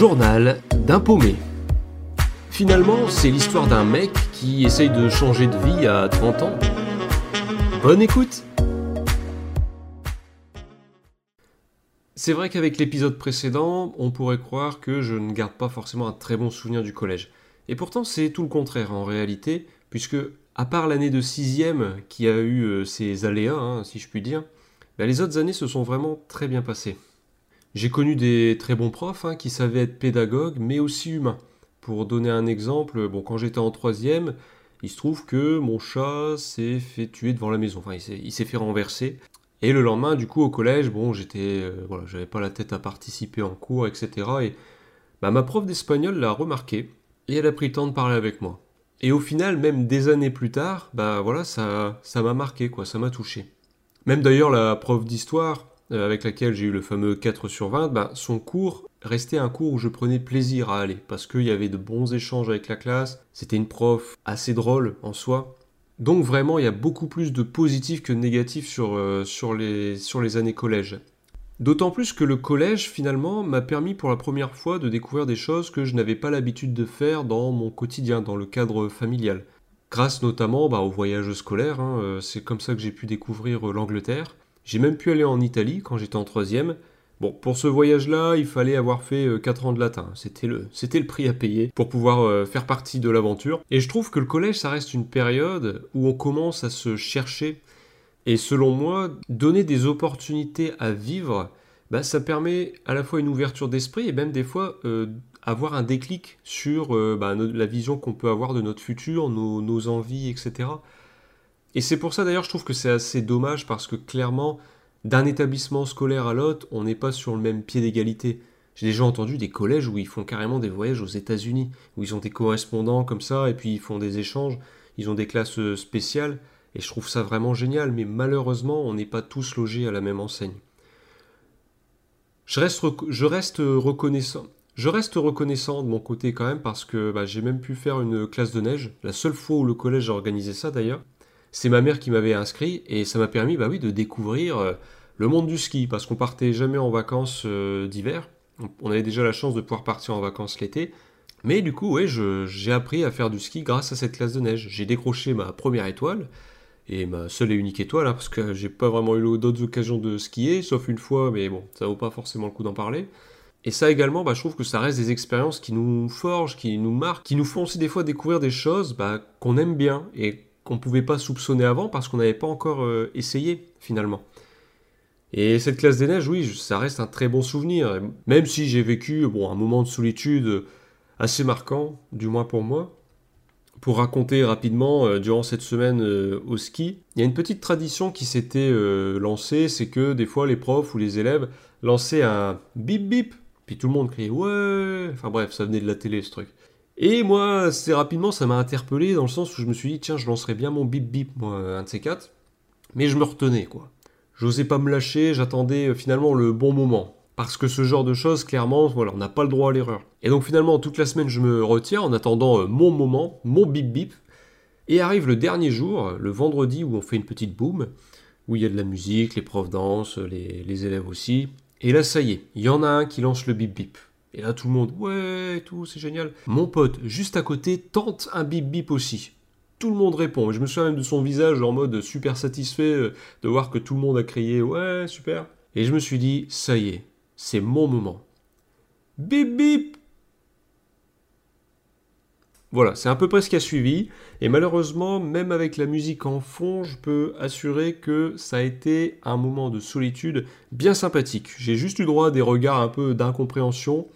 journal d'un paumé. Finalement, c'est l'histoire d'un mec qui essaye de changer de vie à 30 ans. Bonne écoute C'est vrai qu'avec l'épisode précédent, on pourrait croire que je ne garde pas forcément un très bon souvenir du collège. Et pourtant, c'est tout le contraire en réalité, puisque, à part l'année de 6ème qui a eu euh, ses aléas, hein, si je puis dire, bah, les autres années se sont vraiment très bien passées. J'ai connu des très bons profs hein, qui savaient être pédagogues, mais aussi humains. Pour donner un exemple, bon, quand j'étais en troisième, il se trouve que mon chat s'est fait tuer devant la maison. Enfin, il s'est fait renverser. Et le lendemain, du coup, au collège, bon, j'étais, euh, voilà, j'avais pas la tête à participer en cours, etc. Et bah, ma prof d'espagnol l'a remarqué et elle a pris le temps de parler avec moi. Et au final, même des années plus tard, bah voilà, ça, ça m'a marqué, quoi, ça m'a touché. Même d'ailleurs, la prof d'histoire, euh, avec laquelle j'ai eu le fameux 4 sur 20, ben, son cours restait un cours où je prenais plaisir à aller, parce qu'il y avait de bons échanges avec la classe, c'était une prof assez drôle en soi. Donc vraiment, il y a beaucoup plus de positifs que de négatifs sur, euh, sur les années collège. D'autant plus que le collège, finalement, m'a permis pour la première fois de découvrir des choses que je n'avais pas l'habitude de faire dans mon quotidien, dans le cadre familial. Grâce notamment bah, au voyage scolaire, hein, euh, c'est comme ça que j'ai pu découvrir l'Angleterre. J'ai même pu aller en Italie quand j'étais en troisième. Bon, pour ce voyage-là, il fallait avoir fait 4 euh, ans de latin. C'était le, le prix à payer pour pouvoir euh, faire partie de l'aventure. Et je trouve que le collège, ça reste une période où on commence à se chercher. Et selon moi, donner des opportunités à vivre, bah, ça permet à la fois une ouverture d'esprit et même des fois euh, avoir un déclic sur bah, la vision qu'on peut avoir de notre futur, nos envies, etc. Et c'est pour ça d'ailleurs je trouve que c'est assez dommage parce que clairement, d'un établissement scolaire à l'autre, on n'est pas sur le même pied d'égalité. J'ai déjà entendu des collèges où ils font carrément des voyages aux États-Unis, où ils ont des correspondants comme ça, et puis ils font des échanges, ils ont des classes euh, spéciales, et je trouve ça vraiment génial, mais malheureusement, on n'est pas tous logés à la même enseigne. Je reste, je reste reconnaissant. Je reste reconnaissant de mon côté quand même parce que bah, j'ai même pu faire une classe de neige, la seule fois où le collège a organisé ça d'ailleurs c'est ma mère qui m'avait inscrit et ça m'a permis bah oui, de découvrir euh, le monde du ski parce qu'on partait jamais en vacances euh, d'hiver. On avait déjà la chance de pouvoir partir en vacances l'été. Mais du coup, ouais, j'ai appris à faire du ski grâce à cette classe de neige. J'ai décroché ma première étoile et ma seule et unique étoile hein, parce que j'ai pas vraiment eu d'autres occasions de skier, sauf une fois, mais bon, ça vaut pas forcément le coup d'en parler. Et ça également, bah, je trouve que ça reste des expériences qui nous forgent, qui nous marquent, qui nous font aussi des fois découvrir des choses bah, qu'on aime bien et qu'on ne pouvait pas soupçonner avant parce qu'on n'avait pas encore euh, essayé finalement. Et cette classe des neiges, oui, ça reste un très bon souvenir. Même si j'ai vécu bon, un moment de solitude assez marquant, du moins pour moi. Pour raconter rapidement, euh, durant cette semaine euh, au ski, il y a une petite tradition qui s'était lancée, c'est que des fois les profs ou les élèves lançaient un bip bip, puis tout le monde criait ouais, enfin bref, ça venait de la télé ce truc. Et moi, assez rapidement, ça m'a interpellé dans le sens où je me suis dit, tiens, je lancerais bien mon bip bip, moi, un de ces quatre. Mais je me retenais, quoi. J'osais pas me lâcher, j'attendais euh, finalement le bon moment. Parce que ce genre de choses, clairement, voilà, on n'a pas le droit à l'erreur. Et donc finalement, toute la semaine, je me retiens en attendant euh, mon moment, mon bip bip. Et arrive le dernier jour, le vendredi, où on fait une petite boom, où il y a de la musique, les profs dansent, les, les élèves aussi. Et là, ça y est, il y en a un qui lance le bip bip. Et là, tout le monde, ouais, tout, c'est génial. Mon pote, juste à côté, tente un bip bip aussi. Tout le monde répond. Je me souviens même de son visage en mode super satisfait euh, de voir que tout le monde a crié, ouais, super. Et je me suis dit, ça y est, c'est mon moment. Bip bip voilà, c'est à peu près ce qui a suivi. Et malheureusement, même avec la musique en fond, je peux assurer que ça a été un moment de solitude bien sympathique. J'ai juste eu droit à des regards un peu d'incompréhension,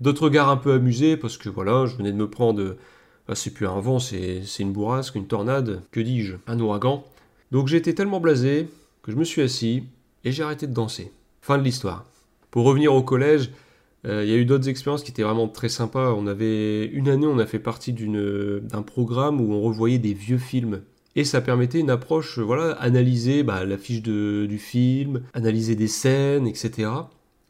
d'autres regards un peu amusés, parce que voilà, je venais de me prendre... Ah, c'est plus un vent, c'est une bourrasque, une tornade, que dis-je, un ouragan. Donc été tellement blasé que je me suis assis et j'ai arrêté de danser. Fin de l'histoire. Pour revenir au collège, euh, il y a eu d'autres expériences qui étaient vraiment très sympas. On avait une année, on a fait partie d'un programme où on revoyait des vieux films. Et ça permettait une approche, voilà, analyser bah, l'affiche du film, analyser des scènes, etc.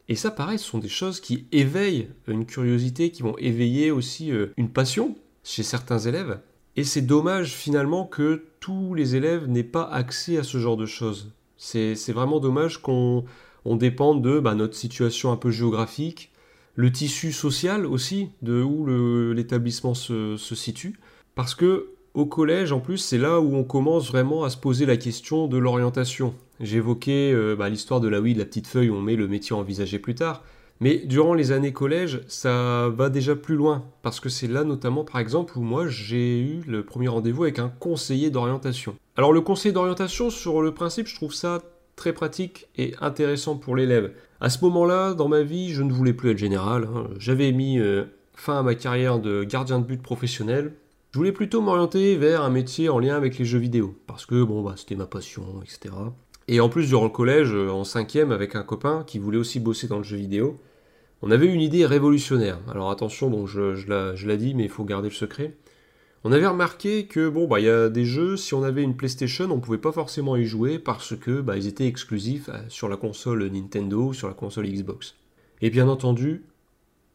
Et ça, pareil, ce sont des choses qui éveillent une curiosité, qui vont éveiller aussi euh, une passion chez certains élèves. Et c'est dommage finalement que tous les élèves n'aient pas accès à ce genre de choses. C'est vraiment dommage qu'on dépende de bah, notre situation un peu géographique, le tissu social aussi, de où l'établissement se, situe. Parce que au collège, en plus, c'est là où on commence vraiment à se poser la question de l'orientation. J'évoquais euh, bah, l'histoire de la oui, de la petite feuille où on met le métier envisagé plus tard. Mais durant les années collège, ça va déjà plus loin. Parce que c'est là notamment, par exemple, où moi j'ai eu le premier rendez-vous avec un conseiller d'orientation. Alors le conseiller d'orientation, sur le principe, je trouve ça très pratique et intéressant pour l'élève. À ce moment-là, dans ma vie, je ne voulais plus être général. Hein. J'avais mis euh, fin à ma carrière de gardien de but professionnel. Je voulais plutôt m'orienter vers un métier en lien avec les jeux vidéo. Parce que bon, bah, c'était ma passion, etc. Et en plus, durant le collège, euh, en cinquième, avec un copain qui voulait aussi bosser dans le jeu vidéo, on avait une idée révolutionnaire. Alors attention, bon, je, je l'ai dit, mais il faut garder le secret. On avait remarqué que bon bah il y a des jeux, si on avait une PlayStation, on pouvait pas forcément y jouer parce que bah, ils étaient exclusifs euh, sur la console Nintendo, sur la console Xbox. Et bien entendu,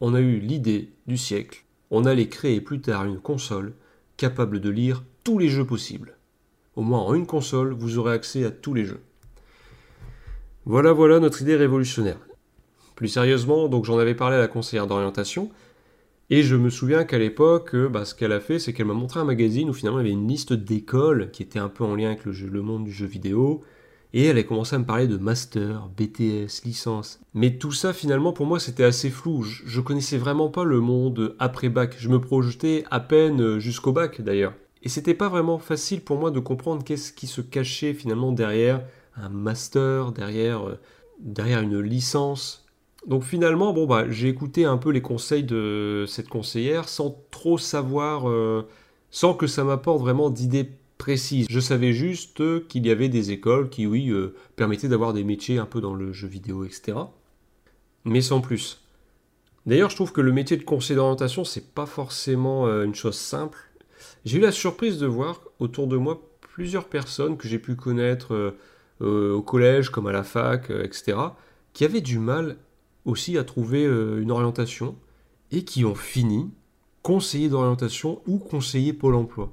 on a eu l'idée du siècle. On allait créer plus tard une console capable de lire tous les jeux possibles. Au moins en une console, vous aurez accès à tous les jeux. Voilà, voilà notre idée révolutionnaire. Plus sérieusement, donc j'en avais parlé à la conseillère d'orientation, et je me souviens qu'à l'époque, euh, bah, ce qu'elle a fait, c'est qu'elle m'a montré un magazine où finalement il y avait une liste d'écoles qui était un peu en lien avec le, monde du jeu vidéo. Et elle a commencé à me parler de master, BTS, licence. Mais tout ça, finalement, pour moi, c'était assez flou. Je, je, connaissais vraiment pas le monde après bac. Je me projetais à peine euh, jusqu'au bac, d'ailleurs. Et c'était pas vraiment facile pour moi de comprendre qu'est-ce qui se cachait finalement derrière un master, derrière, euh, derrière une licence. Donc finalement, bon bah, j'ai écouté un peu les conseils de cette conseillère sans trop savoir, euh, sans que ça m'apporte vraiment d'idées précises. Je savais juste qu'il y avait des écoles qui, oui, euh, permettaient d'avoir des métiers un peu dans le jeu vidéo, etc. Mais sans plus. D'ailleurs, je trouve que le métier de conseiller d'orientation, c'est pas forcément euh, une chose simple. J'ai eu la surprise de voir autour de moi plusieurs personnes que j'ai pu connaître au collège comme à la fac, etc., qui avaient du mal aussi à trouver euh, une orientation et qui ont fini conseiller d'orientation ou conseiller Pôle emploi.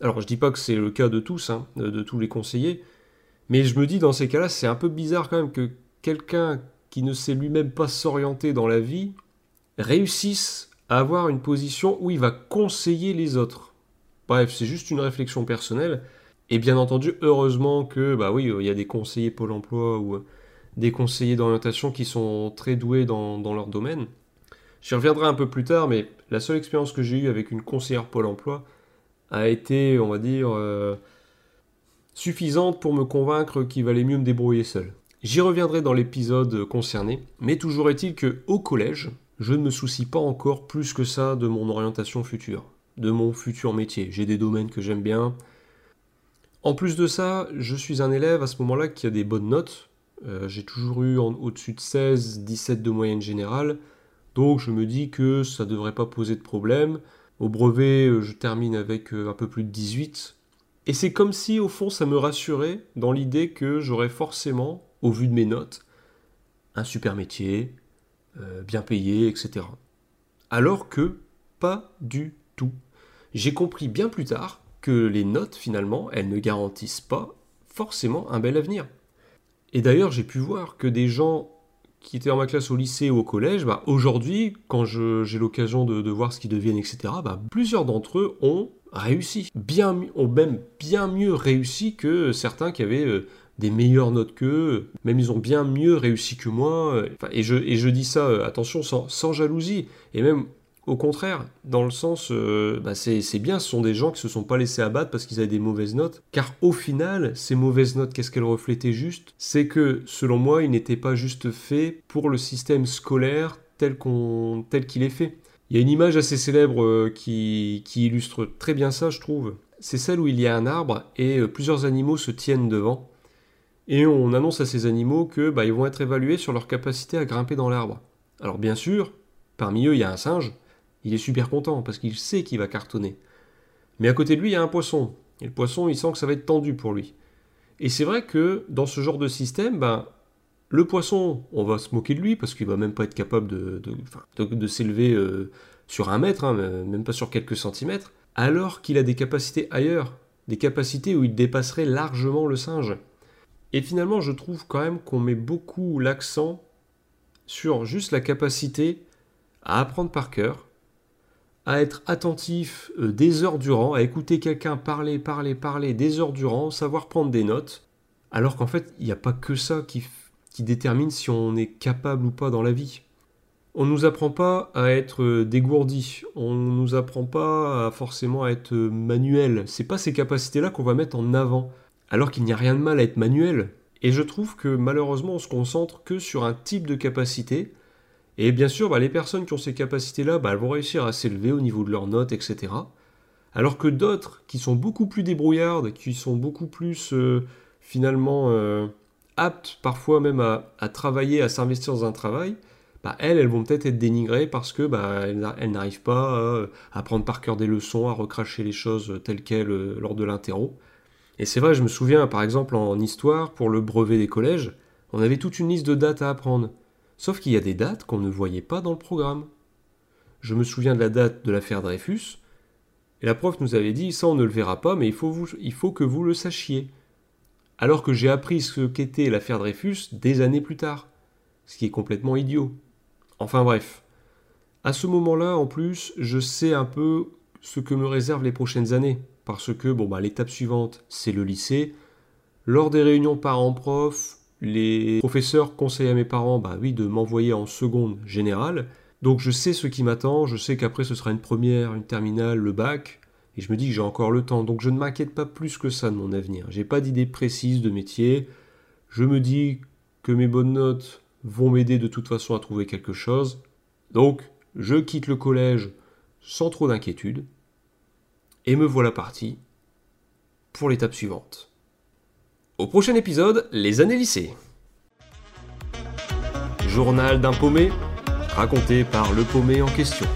Alors je dis pas que c'est le cas de tous, hein, de tous les conseillers, mais je me dis dans ces cas-là, c'est un peu bizarre quand même que quelqu'un qui ne sait lui-même pas s'orienter dans la vie réussisse à avoir une position où il va conseiller les autres. Bref, c'est juste une réflexion personnelle. Et bien entendu, heureusement que, bah oui, il y a des conseillers Pôle emploi ou des conseillers d'orientation qui sont très doués dans, leur domaine. J'y reviendrai un peu plus tard, mais la seule expérience que j'ai eue avec une conseillère Pôle Emploi a été, on va dire, euh, suffisante pour me convaincre qu'il valait mieux me débrouiller seul. J'y reviendrai dans l'épisode concerné, mais toujours est-il que au collège, je ne me soucie pas encore plus que ça de mon orientation future, de mon futur métier. J'ai des domaines que j'aime bien. En plus de ça, je suis un élève à ce moment-là qui a des bonnes notes, euh, j'ai toujours eu au-dessus de 16, 17 de moyenne générale. Donc je me dis que ça ne devrait pas poser de problème. Au brevet, euh, je termine avec euh, un peu plus de 18. Et c'est comme si, au fond, ça me rassurait dans l'idée que j'aurais forcément, au vu de mes notes, un super métier, bien payé, etc. Alors que pas du tout. J'ai compris bien plus tard que les notes, finalement, elles ne garantissent pas forcément un bel avenir. Et d'ailleurs, j'ai pu voir que des gens qui étaient en ma classe au lycée ou au collège, bah, aujourd'hui, quand j'ai l'occasion de, voir ce qu'ils deviennent, etc., bah, plusieurs d'entre eux ont réussi. Bien, ont même bien mieux réussi que certains qui avaient euh, des meilleures notes qu'eux. Même ils ont bien mieux réussi que moi. et, je, et je dis ça, euh, attention, sans jalousie. Et même au contraire, dans le sens, euh, bah, c'est bien, ce sont des gens qui se sont pas laissés abattre parce qu'ils avaient des mauvaises notes. Car au final, ces mauvaises notes, qu'est-ce qu'elles reflétaient juste? C'est que, selon moi, ils n'étaient pas juste faits pour le système scolaire tel qu'il est fait. Il y a une image assez célèbre euh, qui, illustre très bien ça, je trouve. C'est celle où il y a un arbre et euh, plusieurs animaux se tiennent devant. Et on annonce à ces animaux que bah, ils vont être évalués sur leur capacité à grimper dans l'arbre. Alors bien sûr, parmi eux, il y a un singe il est super content parce qu'il sait qu'il va cartonner. Mais à côté de lui, il y a un poisson. Et le poisson, il sent que ça va être tendu pour lui. Et c'est vrai que dans ce genre de système, ben, le poisson, on va se moquer de lui parce qu'il va même pas être capable de, s'élever euh, sur un mètre, hein, même pas sur quelques centimètres, alors qu'il a des capacités ailleurs, des capacités où il dépasserait largement le singe. Et finalement, je trouve quand même qu'on met beaucoup l'accent sur juste la capacité à apprendre par cœur, à être attentif euh, des heures durant, à écouter quelqu'un parler, parler, parler des heures durant, savoir prendre des notes, alors qu'en fait, il n'y a pas que ça qui, qui détermine si on est capable ou pas dans la vie. On ne nous apprend pas à être euh, dégourdi, on ne nous apprend pas forcément à être euh, manuel. C'est pas ces capacités-là qu'on va mettre en avant, alors qu'il n'y a rien de mal à être manuel. Et je trouve que malheureusement on se concentre que sur un type de capacité, et bien sûr, bah, les personnes qui ont ces capacités-là, bah, elles vont réussir à s'élever au niveau de leurs notes, etc. Alors que d'autres, qui sont beaucoup plus débrouillardes, qui sont beaucoup plus euh, finalement euh, aptes parfois même à, travailler, à s'investir dans un travail, bah, elles, elles vont peut-être être dénigrées parce que elles, n'arrivent pas à, prendre par cœur des leçons, à recracher les choses telles quelles euh, lors de l'interro. Et c'est vrai, je me souviens par exemple en histoire, pour le brevet des collèges, on avait toute une liste de dates à apprendre. Sauf qu'il y a des dates qu'on ne voyait pas dans le programme. Je me souviens de la date de l'affaire Dreyfus, et la prof nous avait dit ça on ne le verra pas, mais il faut, que vous le sachiez. Alors que j'ai appris ce qu'était l'affaire Dreyfus des années plus tard, ce qui est complètement idiot. Enfin bref. À ce moment-là, en plus, je sais un peu ce que me réservent les prochaines années, parce que bon bah l'étape suivante, c'est le lycée. Lors des réunions parents-prof, les professeurs conseillent à mes parents, bah de m'envoyer en seconde générale. Donc je sais ce qui m'attend, je sais qu'après ce sera une première, une terminale, le bac, et je me dis que j'ai encore le temps. Donc je ne m'inquiète pas plus que ça de mon avenir. J'ai pas d'idée précise de métier. Je me dis que mes bonnes notes vont m'aider de toute façon à trouver quelque chose. Donc je quitte le collège sans trop d'inquiétude. Et me voilà parti pour l'étape suivante. Au prochain épisode, les années lycée. Journal d'un paumé, raconté par le paumé en question.